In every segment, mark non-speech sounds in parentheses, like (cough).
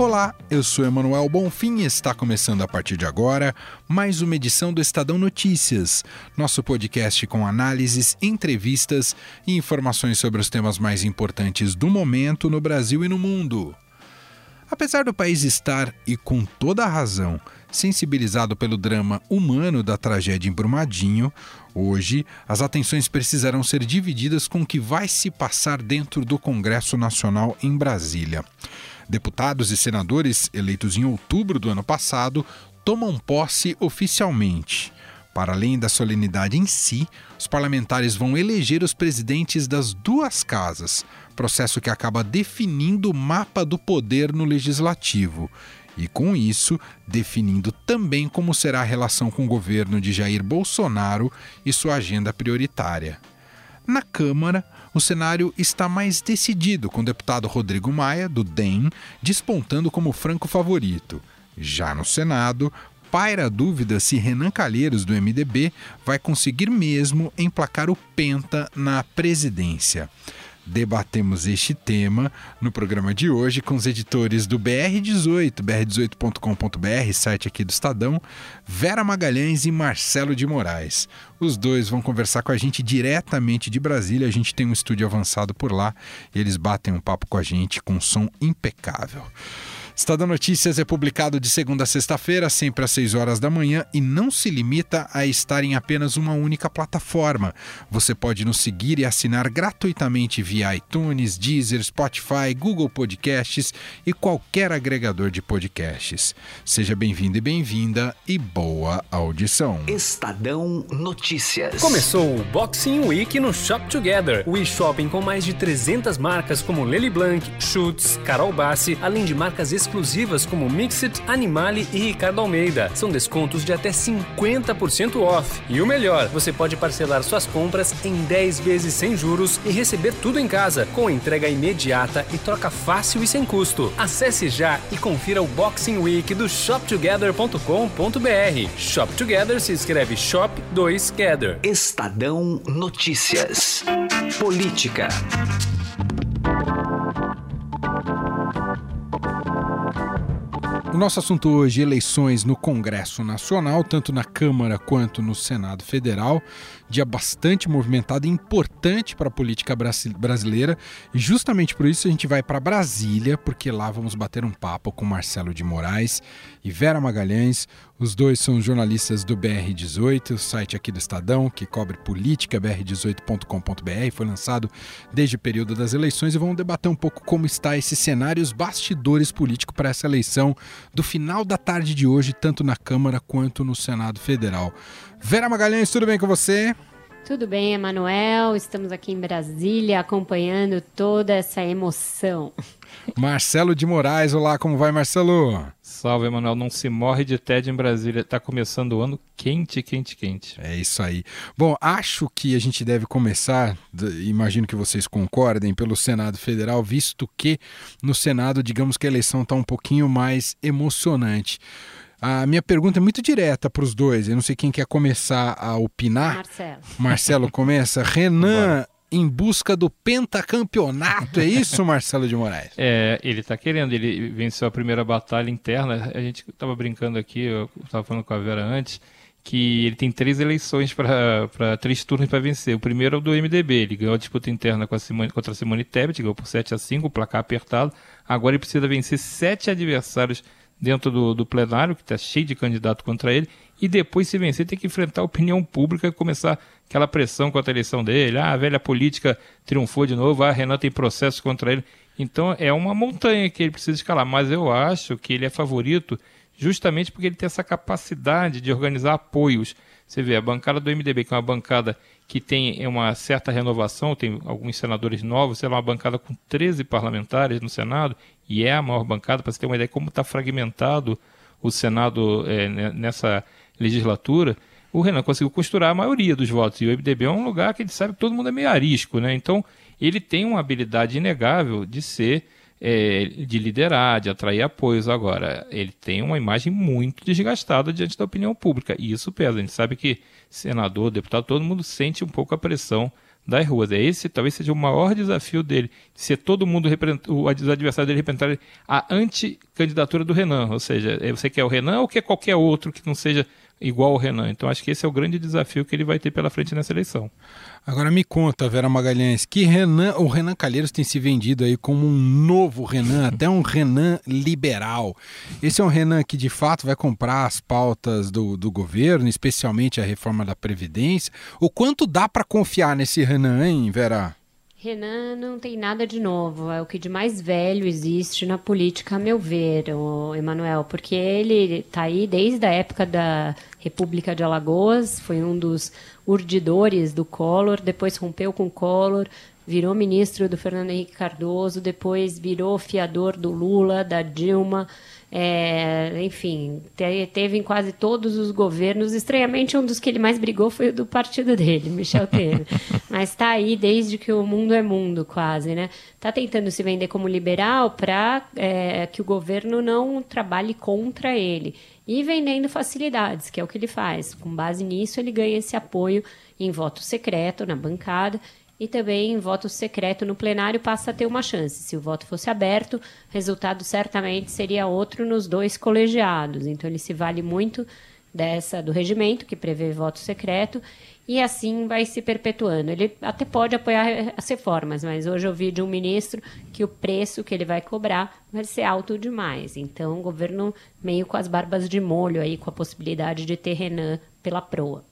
Olá, eu sou Emanuel Bonfim e está começando a partir de agora mais uma edição do Estadão Notícias, nosso podcast com análises, entrevistas e informações sobre os temas mais importantes do momento no Brasil e no mundo. Apesar do país estar, e com toda a razão, sensibilizado pelo drama humano da tragédia em Brumadinho, hoje as atenções precisarão ser divididas com o que vai se passar dentro do Congresso Nacional em Brasília. Deputados e senadores eleitos em outubro do ano passado tomam posse oficialmente. Para além da solenidade em si, os parlamentares vão eleger os presidentes das duas casas, processo que acaba definindo o mapa do poder no legislativo e, com isso, definindo também como será a relação com o governo de Jair Bolsonaro e sua agenda prioritária. Na Câmara, o cenário está mais decidido, com o deputado Rodrigo Maia, do DEM, despontando como franco favorito. Já no Senado, paira a dúvida se Renan Calheiros, do MDB, vai conseguir mesmo emplacar o Penta na presidência. Debatemos este tema no programa de hoje com os editores do BR18, br18.com.br, site aqui do Estadão, Vera Magalhães e Marcelo de Moraes. Os dois vão conversar com a gente diretamente de Brasília. A gente tem um estúdio avançado por lá eles batem um papo com a gente com um som impecável. Estadão Notícias é publicado de segunda a sexta-feira, sempre às 6 horas da manhã, e não se limita a estar em apenas uma única plataforma. Você pode nos seguir e assinar gratuitamente via iTunes, Deezer, Spotify, Google Podcasts e qualquer agregador de podcasts. Seja bem-vindo e bem-vinda e boa audição. Estadão Notícias. Começou o Boxing Week no Shop Together, o e-shopping com mais de 300 marcas como Lely Blanc, Schutz, Carol Bassi, além de marcas exclusivas exclusivas como Mixit, Animale e Ricardo Almeida. São descontos de até 50% off. E o melhor, você pode parcelar suas compras em 10 vezes sem juros e receber tudo em casa, com entrega imediata e troca fácil e sem custo. Acesse já e confira o Boxing Week do shoptogether.com.br. Shop Together se escreve Shop 2 Gather. Estadão Notícias. Política. Nosso assunto hoje, eleições no Congresso Nacional, tanto na Câmara quanto no Senado Federal. Dia bastante movimentado e importante para a política brasileira. E justamente por isso a gente vai para Brasília, porque lá vamos bater um papo com Marcelo de Moraes e Vera Magalhães. Os dois são jornalistas do BR18, o site aqui do Estadão, que cobre política, br18.com.br. Foi lançado desde o período das eleições e vamos debater um pouco como está esse cenário, os bastidores políticos para essa eleição do final da tarde de hoje, tanto na Câmara quanto no Senado Federal. Vera Magalhães, tudo bem com você? Tudo bem, Emanuel. Estamos aqui em Brasília acompanhando toda essa emoção. (laughs) Marcelo de Moraes, olá, como vai, Marcelo? Salve, Emanuel. Não se morre de tédio em Brasília. Está começando o ano quente, quente, quente. É isso aí. Bom, acho que a gente deve começar, imagino que vocês concordem, pelo Senado Federal, visto que no Senado, digamos que a eleição está um pouquinho mais emocionante. A minha pergunta é muito direta para os dois. Eu não sei quem quer começar a opinar. Marcelo. Marcelo começa. (laughs) Renan, em busca do pentacampeonato. É isso, Marcelo de Moraes? É, ele está querendo. Ele venceu a primeira batalha interna. A gente estava brincando aqui, eu estava falando com a Vera antes, que ele tem três eleições para três turnos para vencer. O primeiro é o do MDB. Ele ganhou a disputa interna com a Simone, contra a Simone Tebet, ganhou por 7 a 5, o placar apertado. Agora ele precisa vencer sete adversários dentro do, do plenário, que está cheio de candidato contra ele, e depois, se vencer, tem que enfrentar a opinião pública e começar aquela pressão contra a eleição dele. Ah, a velha política triunfou de novo, ah, Renan tem processo contra ele. Então é uma montanha que ele precisa escalar, mas eu acho que ele é favorito justamente porque ele tem essa capacidade de organizar apoios. Você vê, a bancada do MDB, que é uma bancada que tem uma certa renovação, tem alguns senadores novos, sei lá, uma bancada com 13 parlamentares no Senado, e é a maior bancada, para você ter uma ideia de como está fragmentado o Senado é, nessa legislatura, o Renan conseguiu costurar a maioria dos votos. E o MDB é um lugar que ele sabe que todo mundo é meio arisco, né? Então, ele tem uma habilidade inegável de ser é, de liderar, de atrair apoios. Agora, ele tem uma imagem muito desgastada diante da opinião pública, e isso pesa. A gente sabe que senador, deputado, todo mundo sente um pouco a pressão das ruas. É esse talvez seja o maior desafio dele, ser todo mundo, os adversários dele representarem a anticandidatura do Renan. Ou seja, é, você quer o Renan ou quer qualquer outro que não seja igual ao Renan. Então acho que esse é o grande desafio que ele vai ter pela frente nessa eleição. Agora me conta, Vera Magalhães, que Renan, o Renan Calheiros tem se vendido aí como um novo Renan, até um Renan liberal. Esse é um Renan que de fato vai comprar as pautas do, do governo, especialmente a reforma da Previdência. O quanto dá para confiar nesse Renan, hein, Vera? Renan não tem nada de novo, é o que de mais velho existe na política, a meu ver, o Emanuel, porque ele está aí desde a época da República de Alagoas, foi um dos urdidores do Collor, depois rompeu com o Collor, virou ministro do Fernando Henrique Cardoso, depois virou fiador do Lula, da Dilma, é, enfim, teve em quase todos os governos. Estranhamente, um dos que ele mais brigou foi o do partido dele, (laughs) Michel Temer. Mas está aí desde que o mundo é mundo, quase, né? Está tentando se vender como liberal para é, que o governo não trabalhe contra ele. E vendendo facilidades, que é o que ele faz. Com base nisso, ele ganha esse apoio em voto secreto na bancada e também voto secreto no plenário passa a ter uma chance. Se o voto fosse aberto, o resultado certamente seria outro nos dois colegiados. Então ele se vale muito dessa do regimento que prevê voto secreto e assim vai se perpetuando. Ele até pode apoiar as reformas, mas hoje eu vi de um ministro que o preço que ele vai cobrar vai ser alto demais. Então o governo meio com as barbas de molho aí com a possibilidade de ter Renan pela proa.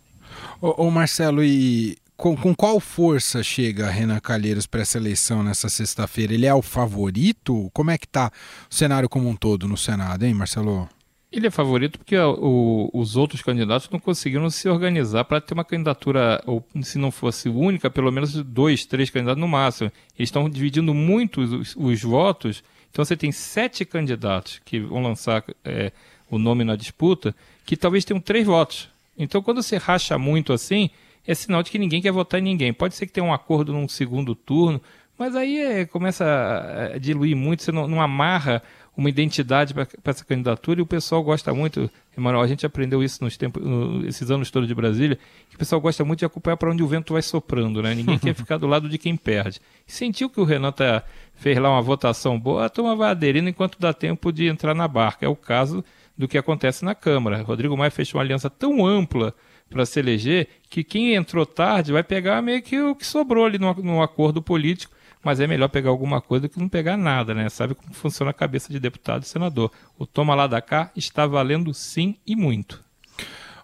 Ô, ô Marcelo, e com, com qual força chega Renan Calheiros para essa eleição nessa sexta-feira? Ele é o favorito? Como é que está o cenário como um todo no Senado, hein, Marcelo? Ele é favorito porque o, os outros candidatos não conseguiram se organizar para ter uma candidatura, ou se não fosse única, pelo menos dois, três candidatos no máximo. Eles estão dividindo muito os, os votos, então você tem sete candidatos que vão lançar é, o nome na disputa, que talvez tenham três votos. Então, quando você racha muito assim, é sinal de que ninguém quer votar em ninguém. Pode ser que tenha um acordo num segundo turno, mas aí é, começa a, a, diluir muito, você não, não amarra uma identidade para essa candidatura e o pessoal gosta muito, Emanuel, a gente aprendeu isso nos tempos, no, esses anos todos de Brasília, que o pessoal gosta muito de acompanhar para onde o vento vai soprando, né? Ninguém (laughs) quer ficar do lado de quem perde. sentiu que o Renan tá, fez lá uma votação boa, a turma vai aderindo enquanto dá tempo de entrar na barca. É o caso do que acontece na Câmara. Rodrigo Maia fechou uma aliança tão ampla para se eleger, que quem entrou tarde vai pegar meio que o que sobrou ali no, no acordo político, mas é melhor pegar alguma coisa do que não pegar nada, né? Sabe como funciona a cabeça de deputado e senador. O toma lá da cá está valendo sim e muito.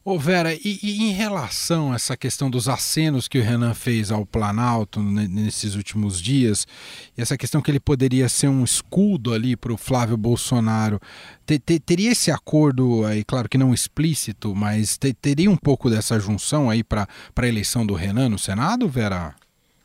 Ô Vera, e, e, em relação a essa questão dos acenos que o Renan fez ao Planalto nesses últimos dias, e essa questão que ele poderia ser um escudo ali para o Flávio Bolsonaro, te, te, teria esse acordo aí, claro que não explícito, mas te, teria um pouco dessa junção aí para a eleição do Renan no Senado, Vera?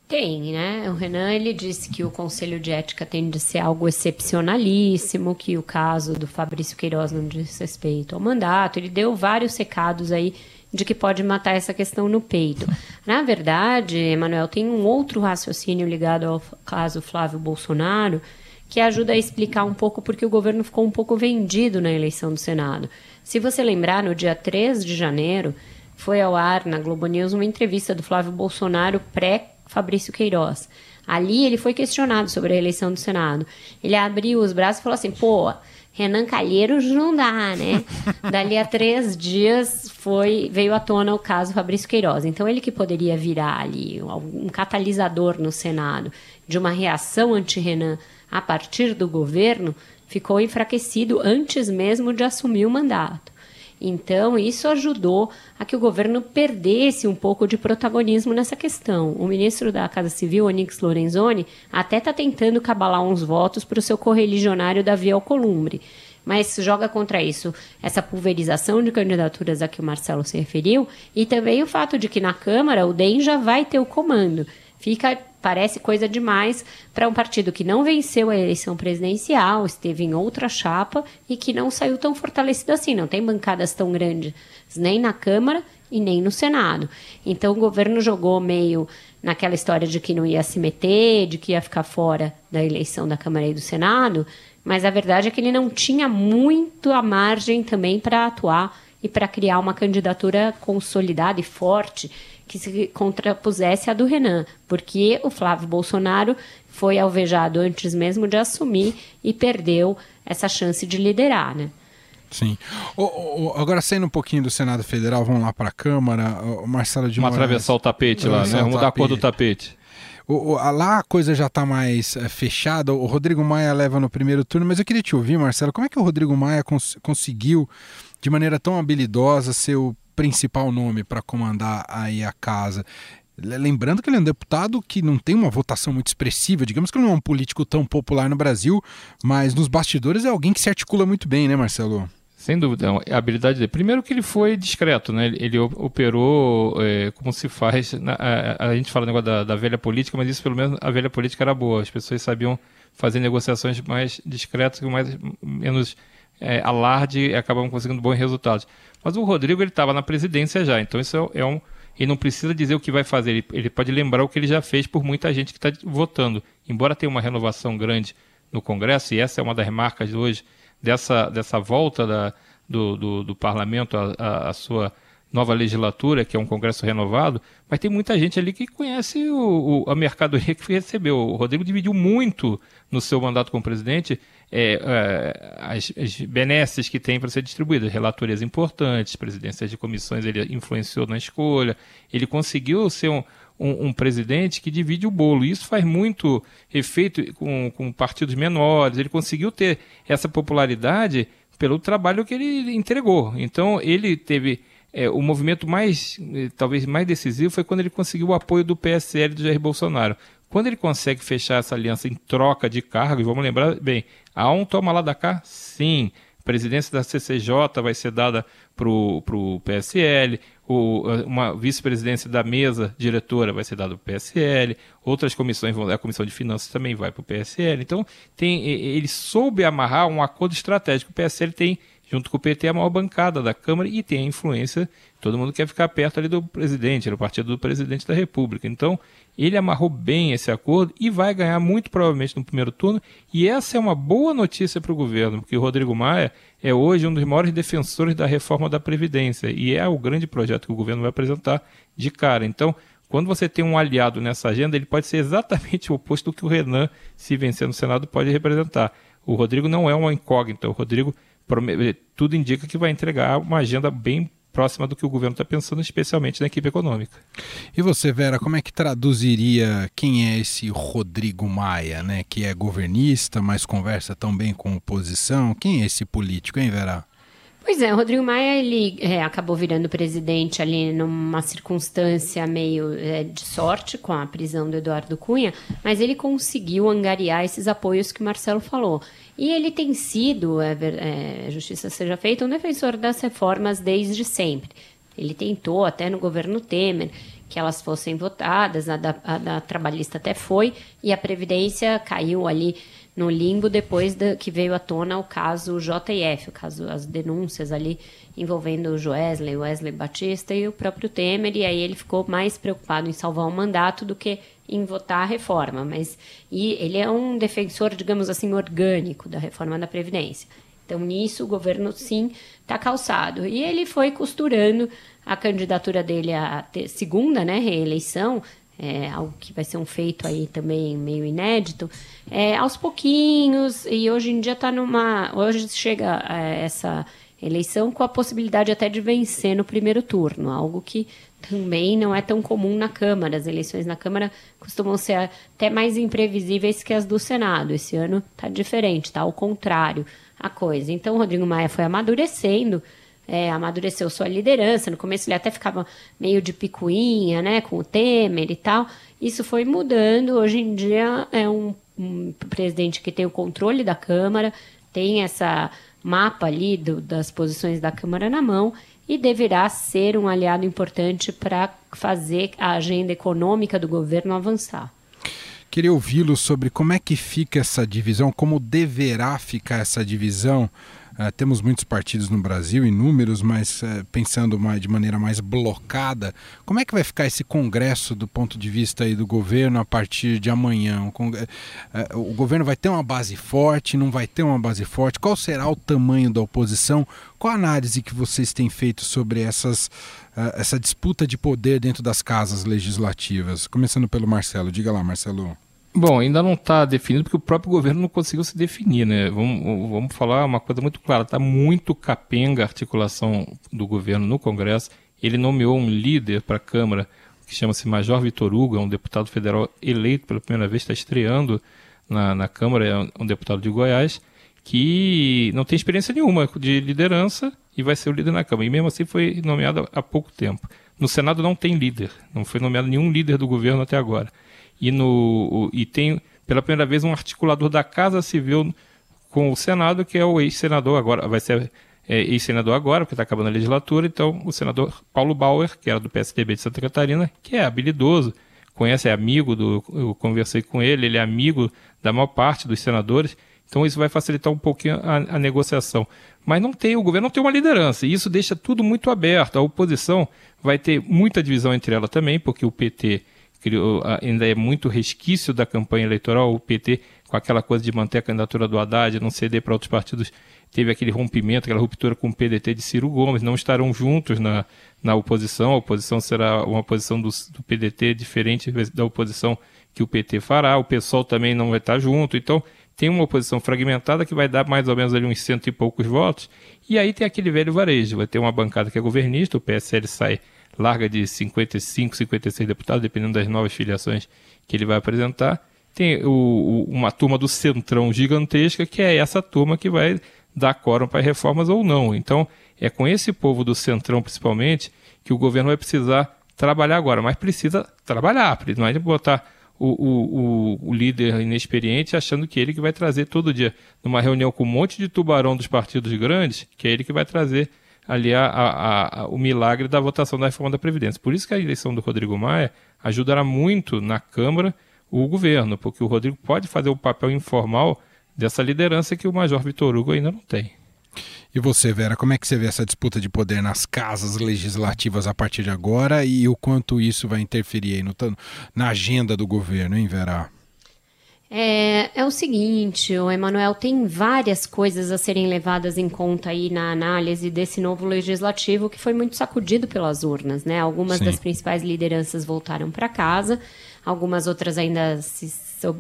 Tem, né? O Renan ele disse que o Conselho de Ética tem de ser algo excepcionalíssimo, que o caso do Fabrício Queiroz não diz respeito ao mandato. Ele deu vários recados aí de que pode matar essa questão no peito. Na verdade, Emanuel, tem um outro raciocínio ligado ao caso Flávio Bolsonaro que ajuda a explicar um pouco porque o governo ficou um pouco vendido na eleição do Senado. Se você lembrar, no dia 3 de janeiro, foi ao ar na Globo News uma entrevista do Flávio Bolsonaro pré Fabrício Queiroz. Ali ele foi questionado sobre a eleição do Senado. Ele abriu os braços e falou assim: pô, Renan Calheiros não dá, né? (laughs) Dali a três dias foi veio à tona o caso Fabrício Queiroz. Então ele que poderia virar ali um catalisador no Senado de uma reação anti-Renan a partir do governo ficou enfraquecido antes mesmo de assumir o mandato. Então, isso ajudou a que o governo perdesse um pouco de protagonismo nessa questão. O ministro da Casa Civil, Onix Lorenzoni, até está tentando cabalar uns votos para o seu correligionário Davi Alcolumbre. Mas joga contra isso essa pulverização de candidaturas a que o Marcelo se referiu e também o fato de que na Câmara o DEM já vai ter o comando. Fica parece coisa demais para um partido que não venceu a eleição presidencial, esteve em outra chapa e que não saiu tão fortalecido assim. Não tem bancadas tão grandes nem na Câmara e nem no Senado. Então o governo jogou meio naquela história de que não ia se meter, de que ia ficar fora da eleição da Câmara e do Senado, mas a verdade é que ele não tinha muito a margem também para atuar e para criar uma candidatura consolidada e forte que se contrapusesse à do Renan, porque o Flávio Bolsonaro foi alvejado antes mesmo de assumir e perdeu essa chance de liderar, né? Sim. O, o, agora, saindo um pouquinho do Senado Federal, vamos lá para a Câmara. O Marcelo de Vamos Moraes... atravessar o tapete lá, né? Vamos mudar a cor do tapete. O, o, lá a coisa já está mais é, fechada. O Rodrigo Maia leva no primeiro turno, mas eu queria te ouvir, Marcelo. Como é que o Rodrigo Maia cons conseguiu, de maneira tão habilidosa, ser o principal nome para comandar aí a casa? Lembrando que ele é um deputado que não tem uma votação muito expressiva, digamos que ele não é um político tão popular no Brasil, mas nos bastidores é alguém que se articula muito bem, né, Marcelo? Sem dúvida, a habilidade dele. Primeiro que ele foi discreto, né? Ele operou é, como se faz. Na, a, a, gente fala negócio da, da, velha política, mas isso pelo menos a velha política era boa. As pessoas sabiam fazer negociações mais discretas, mais menos é, alarde e acabavam conseguindo bons resultados. Mas o Rodrigo ele estava na presidência já, então isso é, é, um. Ele não precisa dizer o que vai fazer, ele, ele pode lembrar o que ele já fez por muita gente que está votando. Embora tenha uma renovação grande no Congresso, e essa é uma das marcas hoje dessa, dessa volta da, do, do, do parlamento à, sua nova legislatura, que é um Congresso renovado, mas tem muita gente ali que conhece o, o, a mercadoria que recebeu. O Rodrigo dividiu muito no seu mandato como presidente é, é, as, as benesses que tem para ser distribuídas, relatorias importantes, presidências de comissões, ele influenciou na escolha, ele conseguiu ser um, um, um, presidente que divide o bolo. Isso faz muito efeito com, com partidos menores. Ele conseguiu ter essa popularidade pelo trabalho que ele entregou. Então, ele teve. É, o movimento mais, eh, talvez mais decisivo foi quando ele conseguiu o apoio do PSL do Jair Bolsonaro. Quando ele consegue fechar essa aliança em troca de cargos, vamos lembrar bem, há um toma lá da cá? Sim. A presidência da CCJ vai ser dada para o PSL, uma vice-presidência da mesa diretora vai ser dada para o PSL, outras comissões vão, a comissão de finanças também vai para o PSL. Então, tem, ele soube amarrar um acordo estratégico. O PSL tem, junto com o PT, a maior bancada da Câmara e tem a influência. Todo mundo quer ficar perto ali do presidente, do partido do presidente da República. Então, ele amarrou bem esse acordo e vai ganhar muito provavelmente no primeiro turno. E essa é uma boa notícia para o governo, porque o Rodrigo Maia é hoje um dos maiores defensores da reforma da Previdência e é o grande projeto que o governo vai apresentar de cara. Então, quando você tem um aliado nessa agenda, ele pode ser exatamente o oposto do que o Renan, se vencer no Senado, pode representar. O Rodrigo não é uma incógnita, o Rodrigo tudo indica que vai entregar uma agenda bem próxima do que o governo está pensando, especialmente na equipe econômica. E você, Vera, como é que traduziria quem é esse Rodrigo Maia, né? Que é governista, mas conversa tão bem com oposição? Quem é esse político, hein, Vera? Pois é, o Rodrigo Maia ele é, acabou virando presidente ali numa circunstância meio é, de sorte com a prisão do Eduardo Cunha, mas ele conseguiu angariar esses apoios que o Marcelo falou. E ele tem sido, é, é, justiça seja feita, um defensor das reformas desde sempre. Ele tentou, até no governo Temer, que elas fossem votadas, a da, a da trabalhista até foi, e a Previdência caiu ali no limbo depois que veio à tona o caso JF, o caso, as denúncias ali envolvendo o Joesley, o Wesley Batista e o próprio Temer, e aí ele ficou mais preocupado em salvar o mandato do que em votar a reforma, mas e ele é um defensor, digamos assim, orgânico da reforma da Previdência. Então, nisso, o governo, sim, está calçado. E ele foi costurando a candidatura dele à segunda né, reeleição, é, algo que vai ser um feito aí também meio inédito, é, aos pouquinhos, e hoje em dia está numa. Hoje chega é, essa eleição com a possibilidade até de vencer no primeiro turno, algo que também não é tão comum na Câmara. As eleições na Câmara costumam ser até mais imprevisíveis que as do Senado. Esse ano está diferente, está ao contrário a coisa. Então, Rodrigo Maia foi amadurecendo, é, amadureceu sua liderança. No começo ele até ficava meio de picuinha, né, com o Temer e tal. Isso foi mudando. Hoje em dia é um, um presidente que tem o controle da Câmara, tem essa mapa ali do, das posições da Câmara na mão e deverá ser um aliado importante para fazer a agenda econômica do governo avançar. Queria ouvi-lo sobre como é que fica essa divisão, como deverá ficar essa divisão Uh, temos muitos partidos no Brasil, inúmeros, mas uh, pensando mais, de maneira mais blocada, como é que vai ficar esse congresso do ponto de vista aí do governo a partir de amanhã? O, uh, o governo vai ter uma base forte, não vai ter uma base forte? Qual será o tamanho da oposição? Qual a análise que vocês têm feito sobre essas, essa disputa de poder dentro das casas legislativas? Começando pelo Marcelo. Diga lá, Marcelo. Bom, ainda não está definido porque o próprio governo não conseguiu se definir, né? Vamos, vamos falar uma coisa muito clara: está muito capenga a articulação do governo no Congresso. Ele nomeou um líder para a Câmara que chama-se Major Vitor Hugo, é um deputado federal eleito pela primeira vez, está estreando na, na Câmara, é um deputado de Goiás, que não tem experiência nenhuma de liderança e vai ser o líder na Câmara. E mesmo assim foi nomeado há pouco tempo. No Senado não tem líder, não foi nomeado nenhum líder do governo até agora e, no, e tem pela primeira vez um articulador da Casa Civil com o Senado, que é o ex-senador agora, vai ser é, ex-senador agora, porque está acabando a legislatura, então o senador Paulo Bauer, que era do PSDB de Santa Catarina, que é habilidoso, conhece, é amigo do. Eu conversei com ele, ele é amigo da maior parte dos senadores, então isso vai facilitar um pouquinho a, a negociação. Mas não tem, o governo não tem uma liderança, e isso deixa tudo muito aberto. A oposição vai ter muita divisão entre ela também, porque o PT criou, ainda é muito resquício da campanha eleitoral, o PT, com aquela coisa de manter a candidatura do Haddad, não ceder para outros partidos, teve aquele rompimento, aquela ruptura com o PDT de Ciro Gomes, não estarão juntos na, na oposição, a oposição será uma oposição do, do PDT diferente da oposição que o PT fará, o PSOL também não vai estar junto, então tem uma oposição fragmentada que vai dar mais ou menos ali uns cento e poucos votos, e aí tem aquele velho varejo, vai ter uma bancada que é governista, o PSL sai larga de 55, 56 deputados, dependendo das novas filiações que ele vai apresentar. Tem o, o, uma turma do Centrão gigantesca, que é essa turma que vai dar quórum para reformas ou não. Então, é com esse povo do Centrão, principalmente, que o governo vai precisar trabalhar agora. Mas precisa trabalhar, não é de botar o, o, o, líder inexperiente achando que ele que vai trazer todo dia, numa reunião com um monte de tubarão dos partidos grandes, que é ele que vai trazer ali a, a, a, o milagre da votação da reforma da Previdência. Por isso que a eleição do Rodrigo Maia ajudará muito na Câmara o governo, porque o Rodrigo pode fazer o papel informal dessa liderança que o Major Vitor Hugo ainda não tem. E você, Vera, como é que você vê essa disputa de poder nas casas legislativas a partir de agora e o quanto isso vai interferir no, na agenda do governo, hein, Vera? É, é o seguinte, o Emanuel, tem várias coisas a serem levadas em conta aí na análise desse novo legislativo que foi muito sacudido pelas urnas, né? Algumas Sim. das principais lideranças voltaram para casa, algumas outras ainda se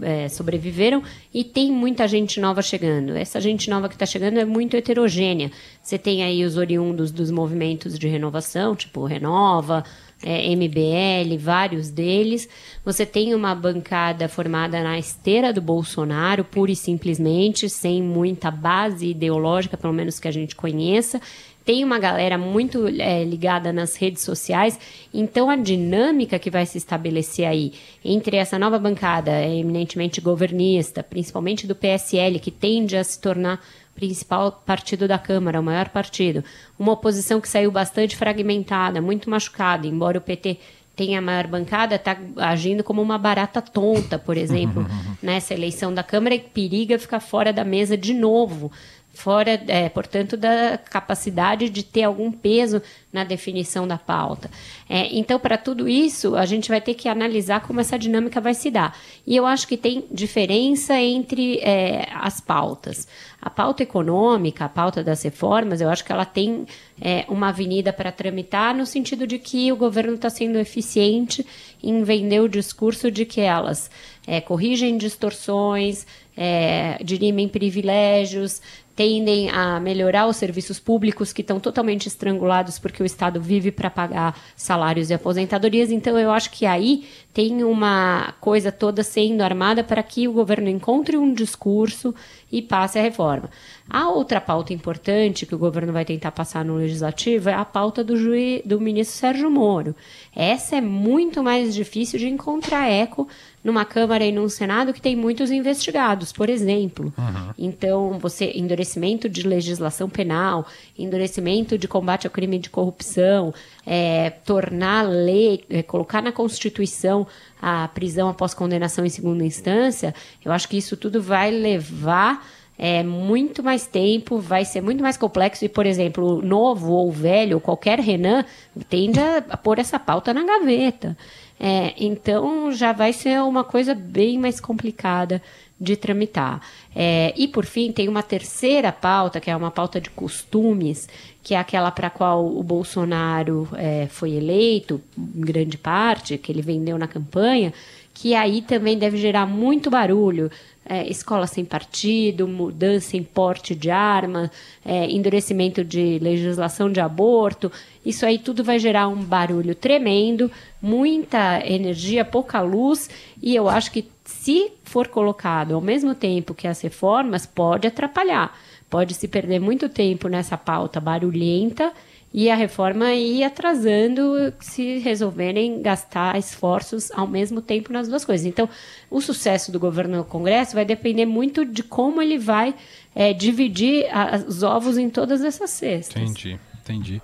é, sobreviveram e tem muita gente nova chegando. Essa gente nova que está chegando é muito heterogênea. Você tem aí os oriundos dos movimentos de renovação, tipo Renova, é, MBL, vários deles. Você tem uma bancada formada na esteira do Bolsonaro, pura e simplesmente, sem muita base ideológica, pelo menos que a gente conheça. Tem uma galera muito é, ligada nas redes sociais, então a dinâmica que vai se estabelecer aí entre essa nova bancada, eminentemente governista, principalmente do PSL, que tende a se tornar principal partido da Câmara, o maior partido. Uma oposição que saiu bastante fragmentada, muito machucada, embora o PT tenha a maior bancada, está agindo como uma barata tonta, por exemplo, nessa eleição da Câmara e periga ficar fora da mesa de novo fora, é, portanto, da capacidade de ter algum peso na definição da pauta. É, então, para tudo isso, a gente vai ter que analisar como essa dinâmica vai se dar. E eu acho que tem diferença entre é, as pautas. A pauta econômica, a pauta das reformas, eu acho que ela tem é, uma avenida para tramitar no sentido de que o governo está sendo eficiente em vender o discurso de que elas é, corrigem distorções, é, dirimem privilégios, tendem a melhorar os serviços públicos que estão totalmente estrangulados porque o Estado vive para pagar salários e aposentadorias. Então, eu acho que aí tem uma coisa toda sendo armada para que o governo encontre um discurso e passe a reforma. A outra pauta importante que o governo vai tentar passar no legislativo é a pauta do, juiz, do ministro Sérgio Moro. Essa é muito mais difícil de encontrar eco numa Câmara e num Senado que tem muitos investigados, por exemplo. Uhum. Então, você endurecimento de legislação penal, endurecimento de combate ao crime de corrupção, é, tornar lei, é, colocar na Constituição a prisão após condenação em segunda instância, eu acho que isso tudo vai levar é muito mais tempo, vai ser muito mais complexo. E, por exemplo, novo ou velho, qualquer Renan, tende a pôr essa pauta na gaveta. É, então já vai ser uma coisa bem mais complicada de tramitar. É, e por fim, tem uma terceira pauta, que é uma pauta de costumes, que é aquela para a qual o Bolsonaro é, foi eleito, em grande parte, que ele vendeu na campanha, que aí também deve gerar muito barulho. É, escola sem partido, mudança em porte de arma, é, endurecimento de legislação de aborto. Isso aí tudo vai gerar um barulho tremendo, muita energia, pouca luz, e eu acho que se for colocado ao mesmo tempo que as reformas, pode atrapalhar. Pode se perder muito tempo nessa pauta barulhenta e a reforma ir atrasando se resolverem gastar esforços ao mesmo tempo nas duas coisas. Então, o sucesso do governo no Congresso vai depender muito de como ele vai é, dividir os ovos em todas essas cestas. Entendi, entendi.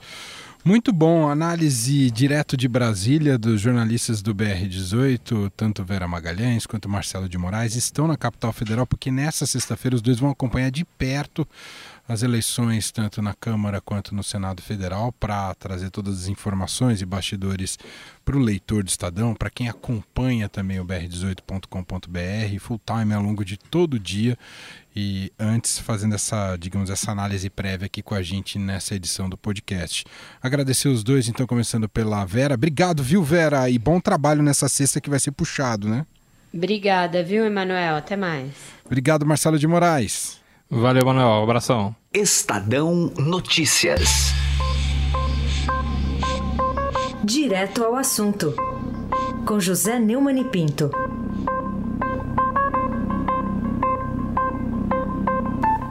Muito bom, análise direto de Brasília dos jornalistas do BR18, tanto Vera Magalhães quanto Marcelo de Moraes, estão na capital federal porque nessa sexta-feira os dois vão acompanhar de perto as eleições tanto na Câmara quanto no Senado Federal para trazer todas as informações e bastidores para o leitor do Estadão, para quem acompanha também o br18.com.br, full time ao longo de todo o dia e antes fazendo essa, digamos, essa análise prévia aqui com a gente nessa edição do podcast. Agradecer os dois, então, começando pela Vera. Obrigado, viu, Vera? E bom trabalho nessa sexta que vai ser puxado, né? Obrigada, viu, Emanuel? Até mais. Obrigado, Marcelo de Moraes. Valeu, Manuel. Abração. Estadão Notícias. Direto ao assunto. Com José Neumann e Pinto.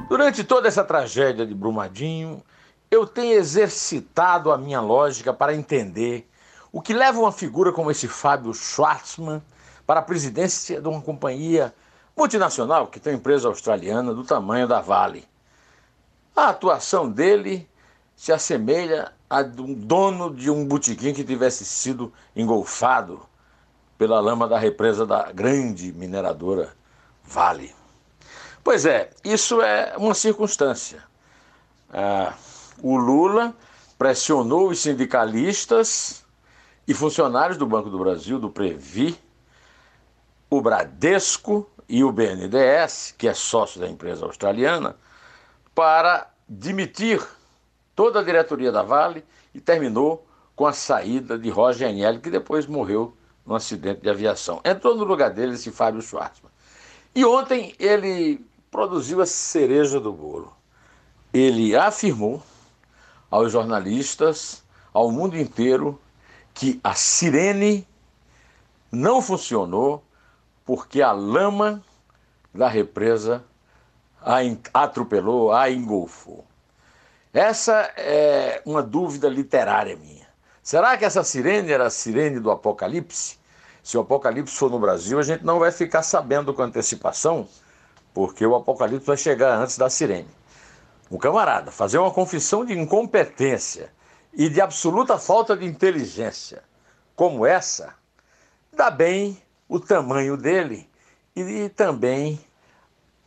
Durante toda essa tragédia de Brumadinho, eu tenho exercitado a minha lógica para entender o que leva uma figura como esse Fábio Schwartzman para a presidência de uma companhia multinacional que tem uma empresa australiana do tamanho da Vale. A atuação dele se assemelha a um dono de um botequim que tivesse sido engolfado pela lama da represa da grande mineradora Vale. Pois é, isso é uma circunstância. Ah, o Lula pressionou os sindicalistas e funcionários do Banco do Brasil, do Previ, o Bradesco e o BNDES, que é sócio da empresa australiana, para demitir toda a diretoria da Vale e terminou com a saída de Roger Agnelli, que depois morreu num acidente de aviação. Entrou no lugar dele esse Fábio Schwartzman. E ontem ele produziu a cereja do bolo. Ele afirmou aos jornalistas, ao mundo inteiro, que a sirene não funcionou porque a lama da represa a atropelou, a engolfou. Essa é uma dúvida literária minha. Será que essa sirene era a sirene do Apocalipse? Se o Apocalipse for no Brasil, a gente não vai ficar sabendo com antecipação, porque o Apocalipse vai chegar antes da sirene. Um camarada fazer uma confissão de incompetência e de absoluta falta de inteligência como essa, dá bem o tamanho dele e também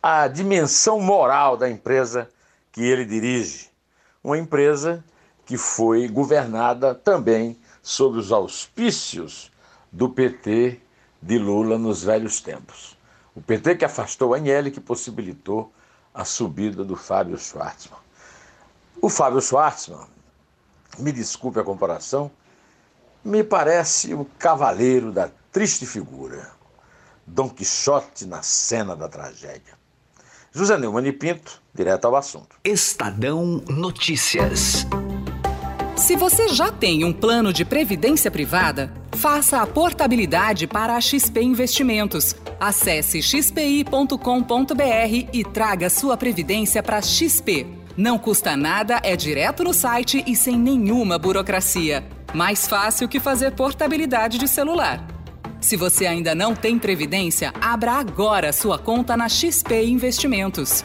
a dimensão moral da empresa que ele dirige. Uma empresa que foi governada também sob os auspícios do PT de Lula nos velhos tempos. O PT que afastou Agnelli, que possibilitou a subida do Fábio Schwartzman. O Fábio Schwartzman, me desculpe a comparação, me parece o cavaleiro da triste figura, Dom Quixote na cena da tragédia. José Neumann e Pinto, direto ao assunto. Estadão Notícias. Se você já tem um plano de previdência privada, faça a portabilidade para a XP Investimentos. Acesse xpi.com.br e traga sua previdência para XP. Não custa nada, é direto no site e sem nenhuma burocracia. Mais fácil que fazer portabilidade de celular. Se você ainda não tem previdência, abra agora sua conta na XP Investimentos.